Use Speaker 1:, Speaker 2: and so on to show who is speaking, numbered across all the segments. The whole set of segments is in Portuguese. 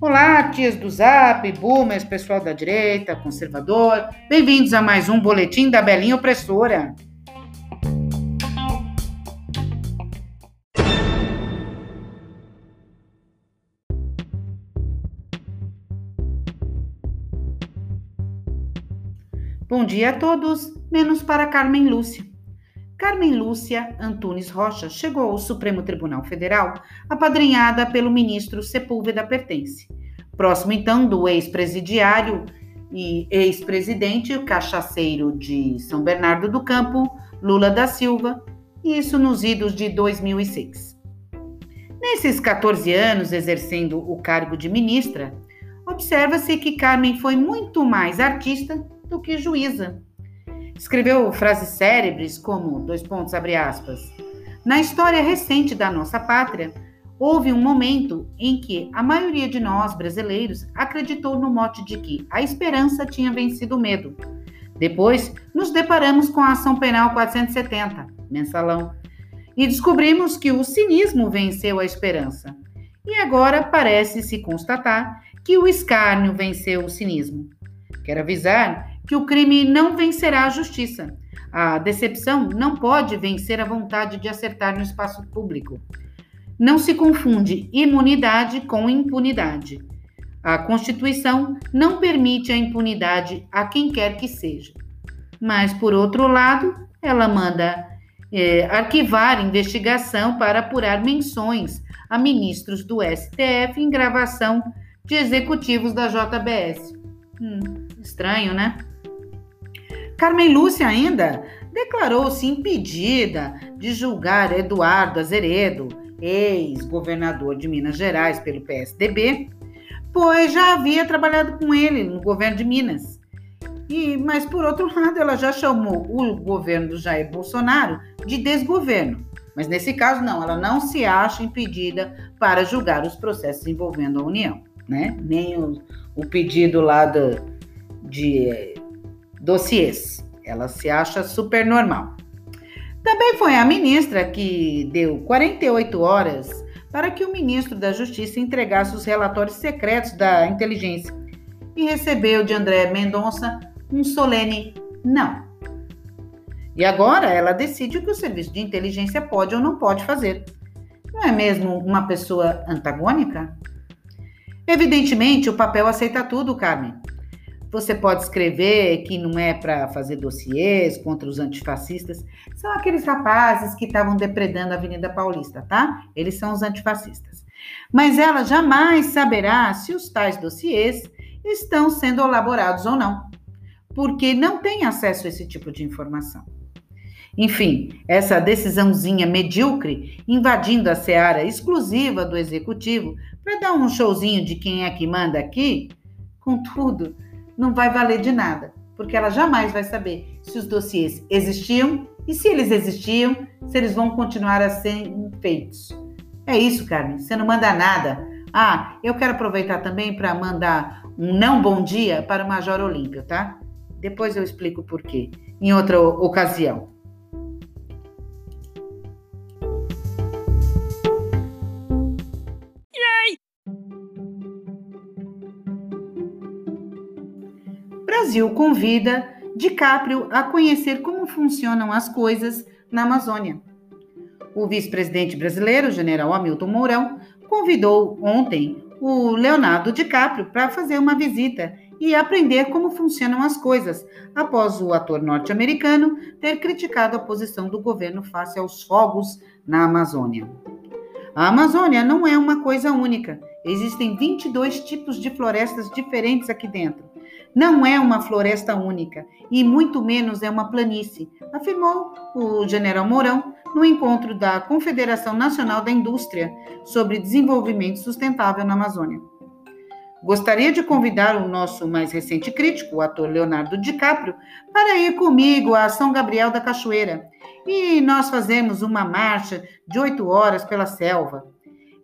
Speaker 1: Olá, tias do Zap, boomers, pessoal da direita, conservador. Bem-vindos a mais um boletim da Belinha Opressora. Bom dia a todos, menos para Carmen Lúcia. Carmen Lúcia Antunes Rocha chegou ao Supremo Tribunal Federal apadrinhada pelo ministro Sepúlveda Pertence, próximo então do ex-presidiário e ex-presidente cachaceiro de São Bernardo do Campo, Lula da Silva, isso nos idos de 2006. Nesses 14 anos exercendo o cargo de ministra, observa-se que Carmen foi muito mais artista do que juíza Escreveu frases célebres como, dois pontos, abre aspas, na história recente da nossa pátria, houve um momento em que a maioria de nós, brasileiros, acreditou no mote de que a esperança tinha vencido o medo. Depois, nos deparamos com a ação penal 470, mensalão, e descobrimos que o cinismo venceu a esperança. E agora parece se constatar que o escárnio venceu o cinismo. Quero avisar que o crime não vencerá a justiça. A decepção não pode vencer a vontade de acertar no espaço público. Não se confunde imunidade com impunidade. A Constituição não permite a impunidade a quem quer que seja. Mas, por outro lado, ela manda é, arquivar investigação para apurar menções a ministros do STF em gravação de executivos da JBS. Hum, estranho, né? Carmen Lúcia ainda declarou-se impedida de julgar Eduardo Azeredo, ex-governador de Minas Gerais pelo PSDB, pois já havia trabalhado com ele no governo de Minas. E, mas, por outro lado, ela já chamou o governo do Jair Bolsonaro de desgoverno. Mas nesse caso, não, ela não se acha impedida para julgar os processos envolvendo a União, né? Nem o, o pedido lá do, de dossiês. Ela se acha super normal. Também foi a ministra que deu 48 horas para que o ministro da Justiça entregasse os relatórios secretos da inteligência e recebeu de André Mendonça um solene não. E agora ela decide o que o serviço de inteligência pode ou não pode fazer. Não é mesmo uma pessoa antagônica? Evidentemente, o papel aceita tudo, Carmen. Você pode escrever que não é para fazer dossiês contra os antifascistas. São aqueles rapazes que estavam depredando a Avenida Paulista, tá? Eles são os antifascistas. Mas ela jamais saberá se os tais dossiês estão sendo elaborados ou não, porque não tem acesso a esse tipo de informação. Enfim, essa decisãozinha medíocre invadindo a seara exclusiva do executivo para dar um showzinho de quem é que manda aqui, contudo, não vai valer de nada, porque ela jamais vai saber se os dossiês existiam e se eles existiam, se eles vão continuar a ser feitos. É isso, Carmen, você não manda nada. Ah, eu quero aproveitar também para mandar um não bom dia para o Major Olímpio, tá? Depois eu explico por quê, em outra ocasião. Brasil convida DiCaprio a conhecer como funcionam as coisas na Amazônia. O vice-presidente brasileiro, general Hamilton Mourão, convidou ontem o Leonardo DiCaprio para fazer uma visita e aprender como funcionam as coisas, após o ator norte-americano ter criticado a posição do governo face aos fogos na Amazônia. A Amazônia não é uma coisa única. Existem 22 tipos de florestas diferentes aqui dentro. Não é uma floresta única e muito menos é uma planície, afirmou o general Mourão no encontro da Confederação Nacional da Indústria sobre Desenvolvimento Sustentável na Amazônia. Gostaria de convidar o nosso mais recente crítico, o ator Leonardo DiCaprio, para ir comigo a São Gabriel da Cachoeira e nós fazemos uma marcha de oito horas pela selva.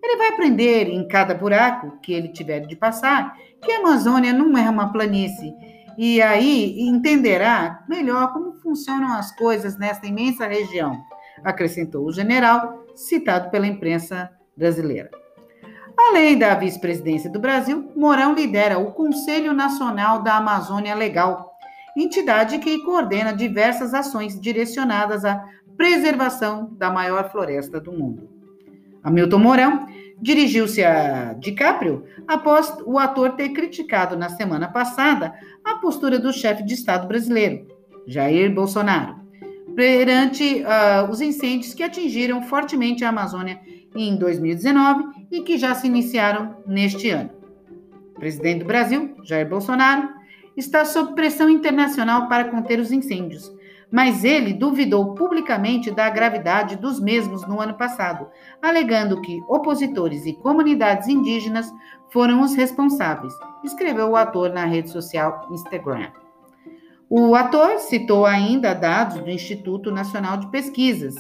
Speaker 1: Ele vai aprender em cada buraco que ele tiver de passar que a Amazônia não é uma planície. E aí entenderá melhor como funcionam as coisas nessa imensa região. acrescentou o general, citado pela imprensa brasileira. Além da vice-presidência do Brasil, Mourão lidera o Conselho Nacional da Amazônia Legal, entidade que coordena diversas ações direcionadas à preservação da maior floresta do mundo. Hamilton Mourão dirigiu-se a DiCaprio após o ator ter criticado na semana passada a postura do chefe de Estado brasileiro, Jair Bolsonaro, perante uh, os incêndios que atingiram fortemente a Amazônia em 2019 e que já se iniciaram neste ano. O presidente do Brasil, Jair Bolsonaro, está sob pressão internacional para conter os incêndios, mas ele duvidou publicamente da gravidade dos mesmos no ano passado, alegando que opositores e comunidades indígenas foram os responsáveis, escreveu o ator na rede social Instagram. O ator citou ainda dados do Instituto Nacional de Pesquisas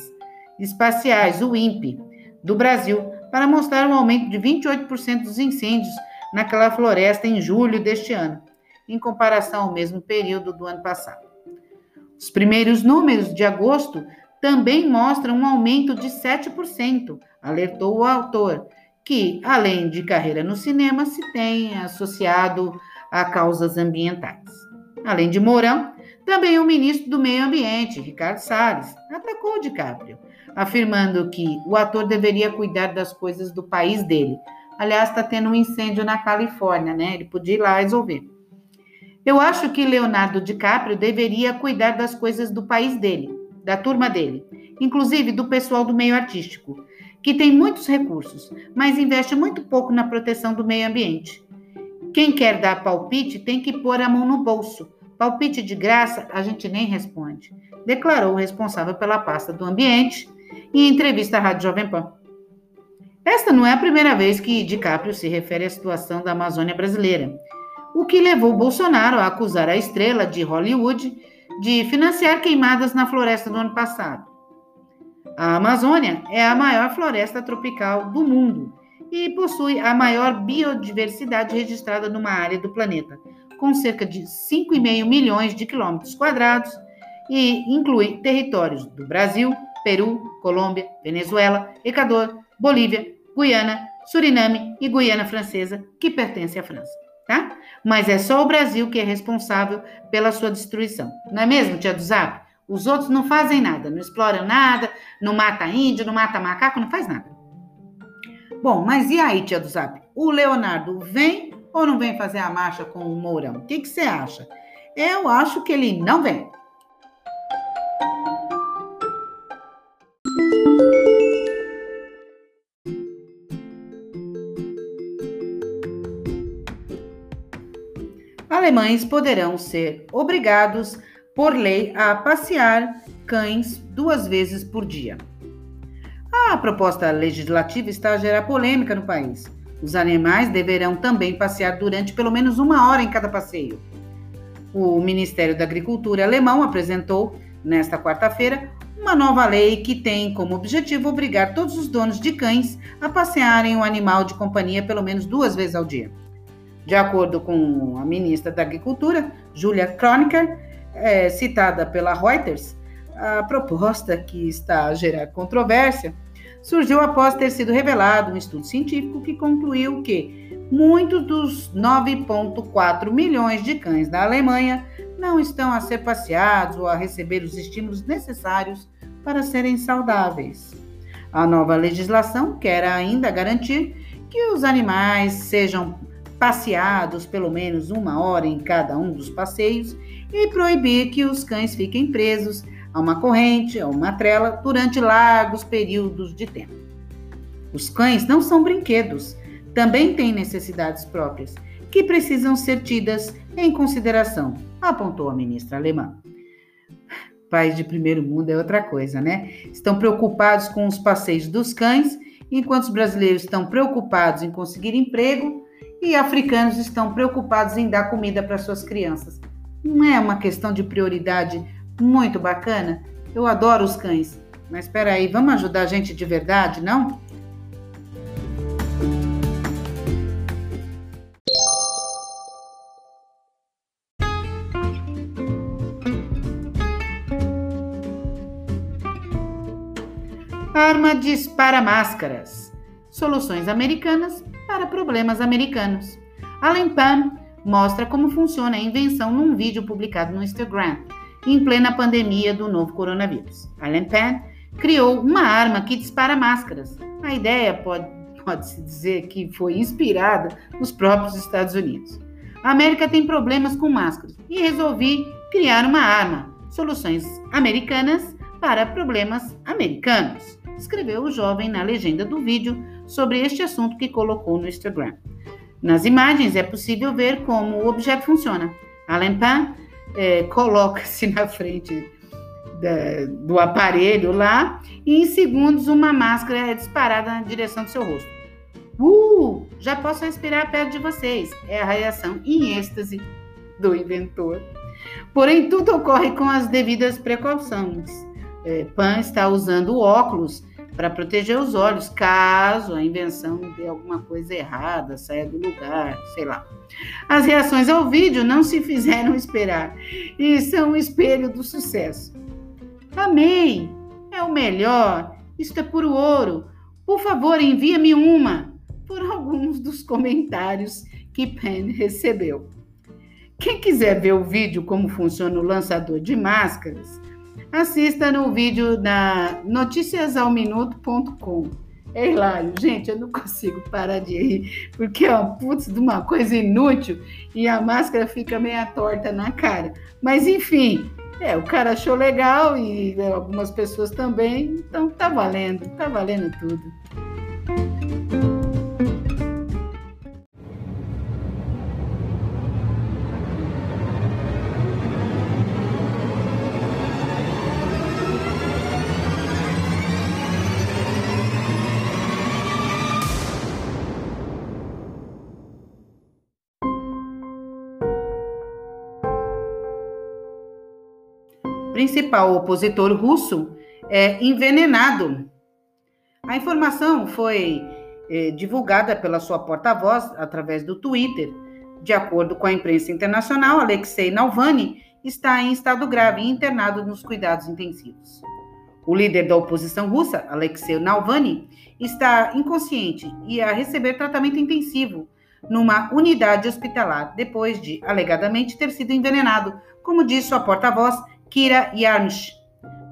Speaker 1: Espaciais, o INPE, do Brasil, para mostrar um aumento de 28% dos incêndios naquela floresta em julho deste ano, em comparação ao mesmo período do ano passado. Os primeiros números de agosto também mostram um aumento de 7%, alertou o autor, que, além de carreira no cinema, se tem associado a causas ambientais. Além de Mourão, também o ministro do Meio Ambiente, Ricardo Salles, atacou DiCaprio, afirmando que o ator deveria cuidar das coisas do país dele. Aliás, está tendo um incêndio na Califórnia, né? Ele podia ir lá resolver. Eu acho que Leonardo DiCaprio deveria cuidar das coisas do país dele, da turma dele, inclusive do pessoal do meio artístico, que tem muitos recursos, mas investe muito pouco na proteção do meio ambiente. Quem quer dar palpite tem que pôr a mão no bolso. Palpite de graça a gente nem responde, declarou o responsável pela pasta do ambiente em entrevista à Rádio Jovem Pan. Esta não é a primeira vez que DiCaprio se refere à situação da Amazônia brasileira o que levou Bolsonaro a acusar a estrela de Hollywood de financiar queimadas na floresta do ano passado. A Amazônia é a maior floresta tropical do mundo e possui a maior biodiversidade registrada numa área do planeta, com cerca de 5,5 milhões de quilômetros quadrados e inclui territórios do Brasil, Peru, Colômbia, Venezuela, Equador, Bolívia, Guiana, Suriname e Guiana Francesa, que pertence à França? Mas é só o Brasil que é responsável pela sua destruição. Não é mesmo, tia do Zap? Os outros não fazem nada, não exploram nada, não mata índio, não mata macaco, não faz nada. Bom, mas e aí, tia do Zap? O Leonardo vem ou não vem fazer a marcha com o Mourão? O que, que você acha? Eu acho que ele não vem. Alemães poderão ser obrigados, por lei, a passear cães duas vezes por dia. A proposta legislativa está a gerar polêmica no país. Os animais deverão também passear durante pelo menos uma hora em cada passeio. O Ministério da Agricultura alemão apresentou, nesta quarta-feira, uma nova lei que tem como objetivo obrigar todos os donos de cães a passearem o animal de companhia pelo menos duas vezes ao dia. De acordo com a ministra da Agricultura, Julia Kronecker, é, citada pela Reuters, a proposta que está a gerar controvérsia surgiu após ter sido revelado um estudo científico que concluiu que muitos dos 9,4 milhões de cães da Alemanha não estão a ser passeados ou a receber os estímulos necessários para serem saudáveis. A nova legislação quer ainda garantir que os animais sejam passeados pelo menos uma hora em cada um dos passeios e proibir que os cães fiquem presos a uma corrente, a uma trela, durante largos períodos de tempo. Os cães não são brinquedos, também têm necessidades próprias, que precisam ser tidas em consideração, apontou a ministra alemã. País de primeiro mundo é outra coisa, né? Estão preocupados com os passeios dos cães, enquanto os brasileiros estão preocupados em conseguir emprego e africanos estão preocupados em dar comida para suas crianças. Não é uma questão de prioridade muito bacana? Eu adoro os cães, mas espera aí, vamos ajudar a gente de verdade, não? Arma dispara máscaras. Soluções americanas para problemas americanos. Alan Pan mostra como funciona a invenção num vídeo publicado no Instagram, em plena pandemia do novo coronavírus. Alan Pan criou uma arma que dispara máscaras. A ideia pode, pode-se dizer que foi inspirada nos próprios Estados Unidos. A América tem problemas com máscaras e resolvi criar uma arma. Soluções americanas para problemas americanos, escreveu o jovem na legenda do vídeo sobre este assunto que colocou no Instagram. Nas imagens é possível ver como o objeto funciona. Alan Pan é, coloca-se na frente da, do aparelho lá e em segundos uma máscara é disparada na direção do seu rosto. Uh! Já posso respirar perto de vocês. É a reação em êxtase do inventor. Porém, tudo ocorre com as devidas precauções. É, Pan está usando óculos para proteger os olhos, caso a invenção dê alguma coisa errada, saia do lugar, sei lá. As reações ao vídeo não se fizeram esperar e são um espelho do sucesso. Amei! É o melhor! Isto é puro ouro! Por favor, envia-me uma! Por alguns dos comentários que Pen recebeu. Quem quiser ver o vídeo como funciona o lançador de máscaras, assista no vídeo da noticiasalminuto.com. É hilário, gente, eu não consigo parar de rir, porque é um putz de uma coisa inútil e a máscara fica meia torta na cara. Mas enfim, é, o cara achou legal e algumas pessoas também, então tá valendo, tá valendo tudo. Principal opositor russo é envenenado. A informação foi é, divulgada pela sua porta-voz através do Twitter. De acordo com a imprensa internacional, Alexei Navalny está em estado grave e internado nos cuidados intensivos. O líder da oposição russa, Alexei Navalny, está inconsciente e a receber tratamento intensivo numa unidade hospitalar depois de alegadamente ter sido envenenado, como disse sua porta-voz Kira Yarmsh.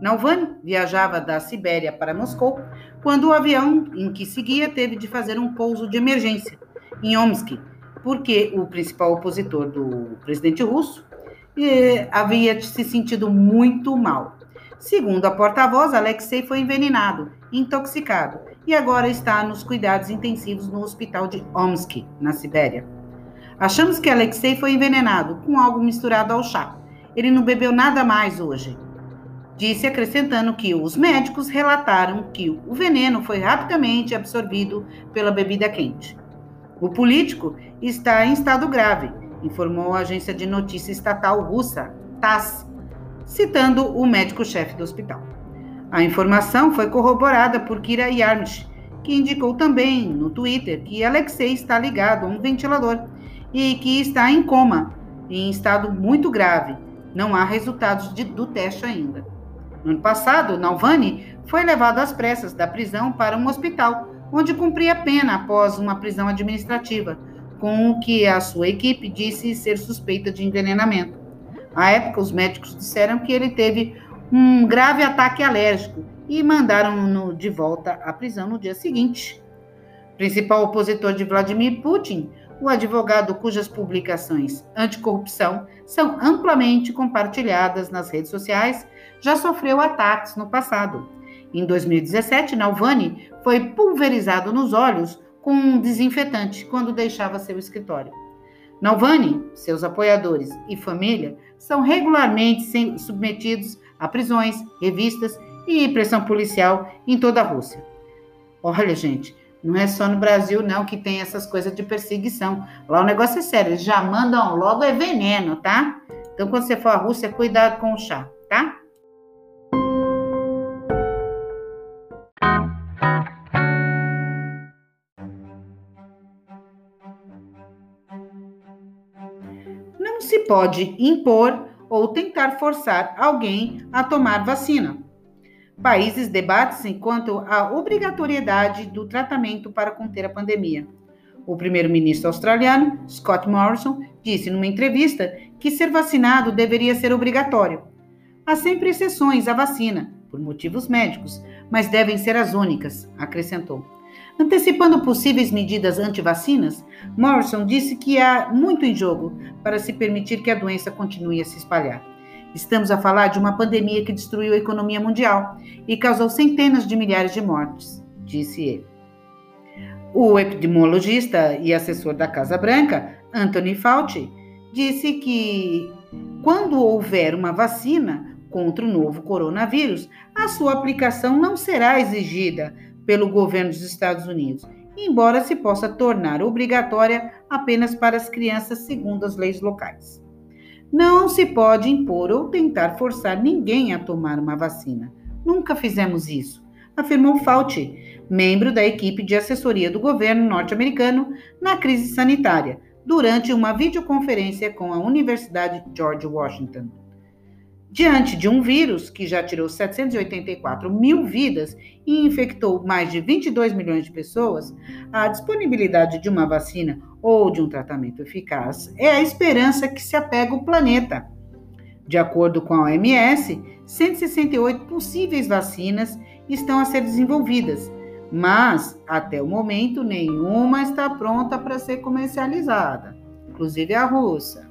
Speaker 1: Navalny viajava da Sibéria para Moscou quando o avião em que seguia teve de fazer um pouso de emergência em Omsk, porque o principal opositor do presidente russo eh, havia se sentido muito mal. Segundo a porta-voz, Alexei foi envenenado, intoxicado e agora está nos cuidados intensivos no hospital de Omsk, na Sibéria. Achamos que Alexei foi envenenado com algo misturado ao chá. Ele não bebeu nada mais hoje. Disse acrescentando que os médicos relataram que o veneno foi rapidamente absorvido pela bebida quente. O político está em estado grave, informou a agência de notícia estatal russa, TASS, citando o médico-chefe do hospital. A informação foi corroborada por Kira Yarmish, que indicou também no Twitter que Alexei está ligado a um ventilador e que está em coma, em estado muito grave, não há resultados de, do teste ainda. No ano passado, Nalvani foi levado às pressas da prisão para um hospital, onde cumpria pena após uma prisão administrativa, com o que a sua equipe disse ser suspeita de envenenamento. À época, os médicos disseram que ele teve um grave ataque alérgico e mandaram-no de volta à prisão no dia seguinte. Principal opositor de Vladimir Putin, o advogado cujas publicações anticorrupção são amplamente compartilhadas nas redes sociais, já sofreu ataques no passado. Em 2017, Nalvani foi pulverizado nos olhos com um desinfetante quando deixava seu escritório. Nalvani, seus apoiadores e família são regularmente submetidos a prisões, revistas e pressão policial em toda a Rússia. Olha, gente, não é só no Brasil, não, que tem essas coisas de perseguição. Lá o negócio é sério, já mandam logo é veneno, tá? Então, quando você for à Rússia, cuidado com o chá, tá? Não se pode impor ou tentar forçar alguém a tomar vacina. Países debatem-se quanto à obrigatoriedade do tratamento para conter a pandemia. O primeiro-ministro australiano, Scott Morrison, disse numa entrevista que ser vacinado deveria ser obrigatório. Há sempre exceções à vacina, por motivos médicos, mas devem ser as únicas, acrescentou. Antecipando possíveis medidas anti-vacinas, Morrison disse que há muito em jogo para se permitir que a doença continue a se espalhar. Estamos a falar de uma pandemia que destruiu a economia mundial e causou centenas de milhares de mortes, disse ele. O epidemiologista e assessor da Casa Branca, Anthony Fauci, disse que quando houver uma vacina contra o novo coronavírus, a sua aplicação não será exigida pelo governo dos Estados Unidos, embora se possa tornar obrigatória apenas para as crianças segundo as leis locais. Não se pode impor ou tentar forçar ninguém a tomar uma vacina. Nunca fizemos isso, afirmou Fauci, membro da equipe de assessoria do governo norte-americano na crise sanitária, durante uma videoconferência com a Universidade George Washington. Diante de um vírus que já tirou 784 mil vidas e infectou mais de 22 milhões de pessoas, a disponibilidade de uma vacina ou de um tratamento eficaz é a esperança que se apega o planeta. De acordo com a OMS, 168 possíveis vacinas estão a ser desenvolvidas, mas até o momento nenhuma está pronta para ser comercializada, inclusive a russa.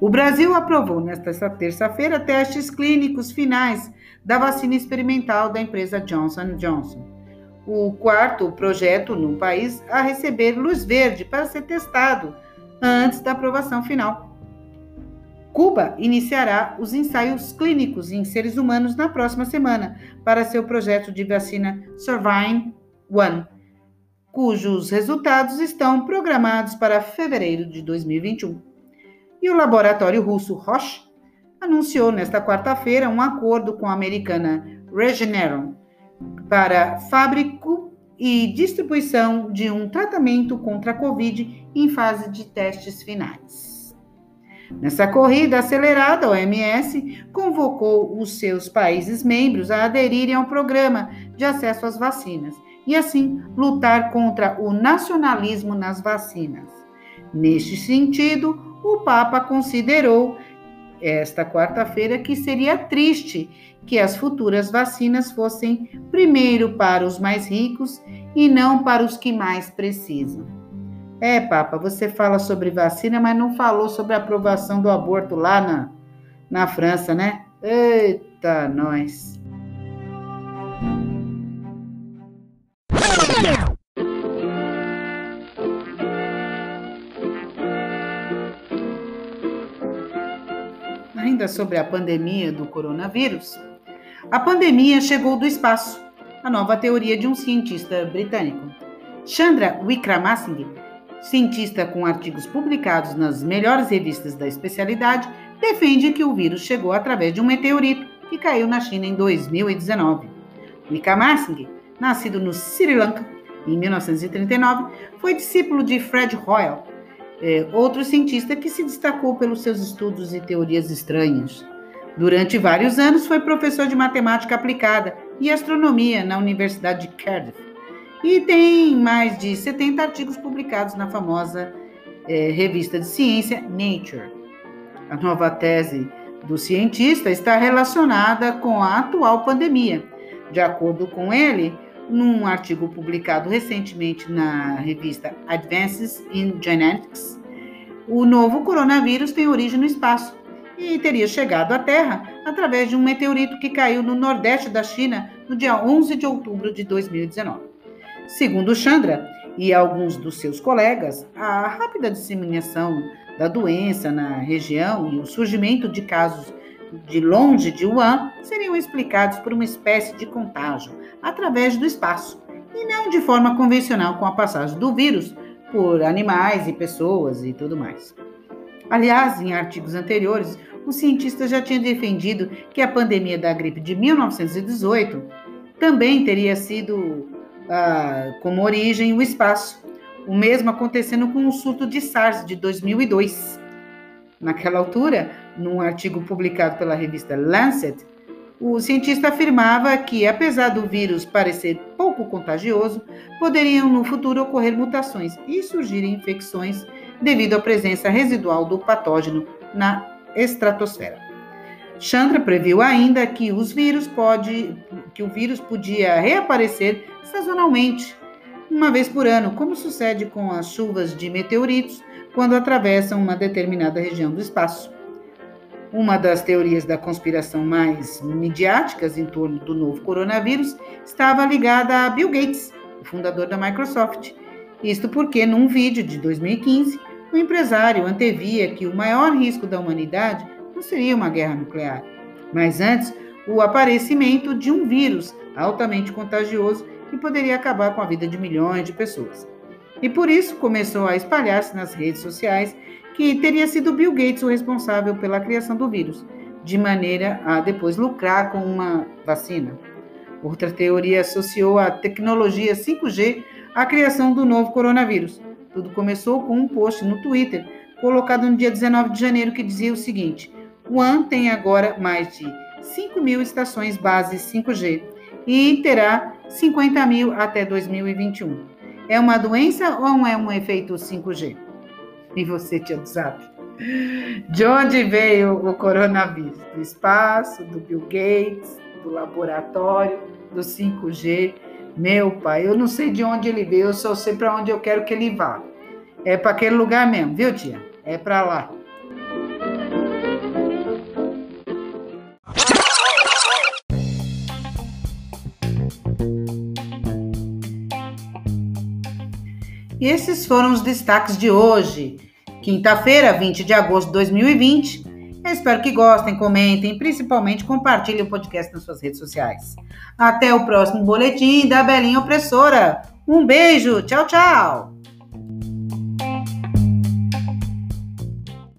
Speaker 1: O Brasil aprovou nesta terça-feira testes clínicos finais da vacina experimental da empresa Johnson Johnson. O quarto projeto no país a receber luz verde para ser testado antes da aprovação final. Cuba iniciará os ensaios clínicos em seres humanos na próxima semana para seu projeto de vacina Survivin One, cujos resultados estão programados para fevereiro de 2021. E o laboratório russo Roche anunciou nesta quarta-feira um acordo com a americana Regeneron para fábrico e distribuição de um tratamento contra a Covid em fase de testes finais. Nessa corrida acelerada, a OMS convocou os seus países membros a aderirem ao programa de acesso às vacinas e, assim, lutar contra o nacionalismo nas vacinas. Neste sentido, o Papa considerou esta quarta-feira que seria triste que as futuras vacinas fossem primeiro para os mais ricos e não para os que mais precisam. É, Papa, você fala sobre vacina, mas não falou sobre a aprovação do aborto lá na, na França, né? Eita, nós. Ainda sobre a pandemia do coronavírus, a pandemia chegou do espaço, a nova teoria de um cientista britânico. Chandra Wickramasinghe, cientista com artigos publicados nas melhores revistas da especialidade, defende que o vírus chegou através de um meteorito que caiu na China em 2019. Wickramasinghe, nascido no Sri Lanka em 1939, foi discípulo de Fred Hoyle, é, outro cientista que se destacou pelos seus estudos e teorias estranhas. Durante vários anos foi professor de matemática aplicada e astronomia na Universidade de Cardiff e tem mais de 70 artigos publicados na famosa é, revista de ciência Nature. A nova tese do cientista está relacionada com a atual pandemia. De acordo com ele, num artigo publicado recentemente na revista Advances in Genetics, o novo coronavírus tem origem no espaço e teria chegado à Terra através de um meteorito que caiu no nordeste da China no dia 11 de outubro de 2019. Segundo Chandra e alguns dos seus colegas, a rápida disseminação da doença na região e o surgimento de casos de longe de Wuhan seriam explicados por uma espécie de contágio através do espaço, e não de forma convencional com a passagem do vírus por animais e pessoas e tudo mais. Aliás, em artigos anteriores, o cientista já tinha defendido que a pandemia da gripe de 1918 também teria sido ah, como origem o espaço, o mesmo acontecendo com o surto de SARS de 2002. Naquela altura, num artigo publicado pela revista Lancet, O cientista afirmava que, apesar do vírus parecer pouco contagioso, poderiam no futuro ocorrer mutações e surgirem infecções devido à presença residual do patógeno na estratosfera. Chandra previu ainda que, os vírus pode, que o vírus podia reaparecer sazonalmente, uma vez por ano, como sucede com as chuvas de meteoritos quando atravessam uma determinada região do espaço. Uma das teorias da conspiração mais midiáticas em torno do novo coronavírus estava ligada a Bill Gates, o fundador da Microsoft. Isto porque, num vídeo de 2015, o empresário antevia que o maior risco da humanidade não seria uma guerra nuclear, mas antes o aparecimento de um vírus altamente contagioso que poderia acabar com a vida de milhões de pessoas. E por isso começou a espalhar-se nas redes sociais que teria sido Bill Gates o responsável pela criação do vírus, de maneira a depois lucrar com uma vacina. Outra teoria associou a tecnologia 5G à criação do novo coronavírus. Tudo começou com um post no Twitter, colocado no dia 19 de janeiro, que dizia o seguinte: Wuhan tem agora mais de 5 mil estações base 5G e terá 50 mil até 2021. É uma doença ou é um efeito 5G? E você, tia do Zap? De onde veio o coronavírus? Do espaço, do Bill Gates, do laboratório, do 5G? Meu pai, eu não sei de onde ele veio, eu só sei para onde eu quero que ele vá. É para aquele lugar mesmo, viu, tia? É para lá. E esses foram os destaques de hoje, quinta-feira, 20 de agosto de 2020. Eu espero que gostem, comentem, principalmente compartilhem o podcast nas suas redes sociais. Até o próximo boletim da Belinha Opressora. Um beijo, tchau, tchau!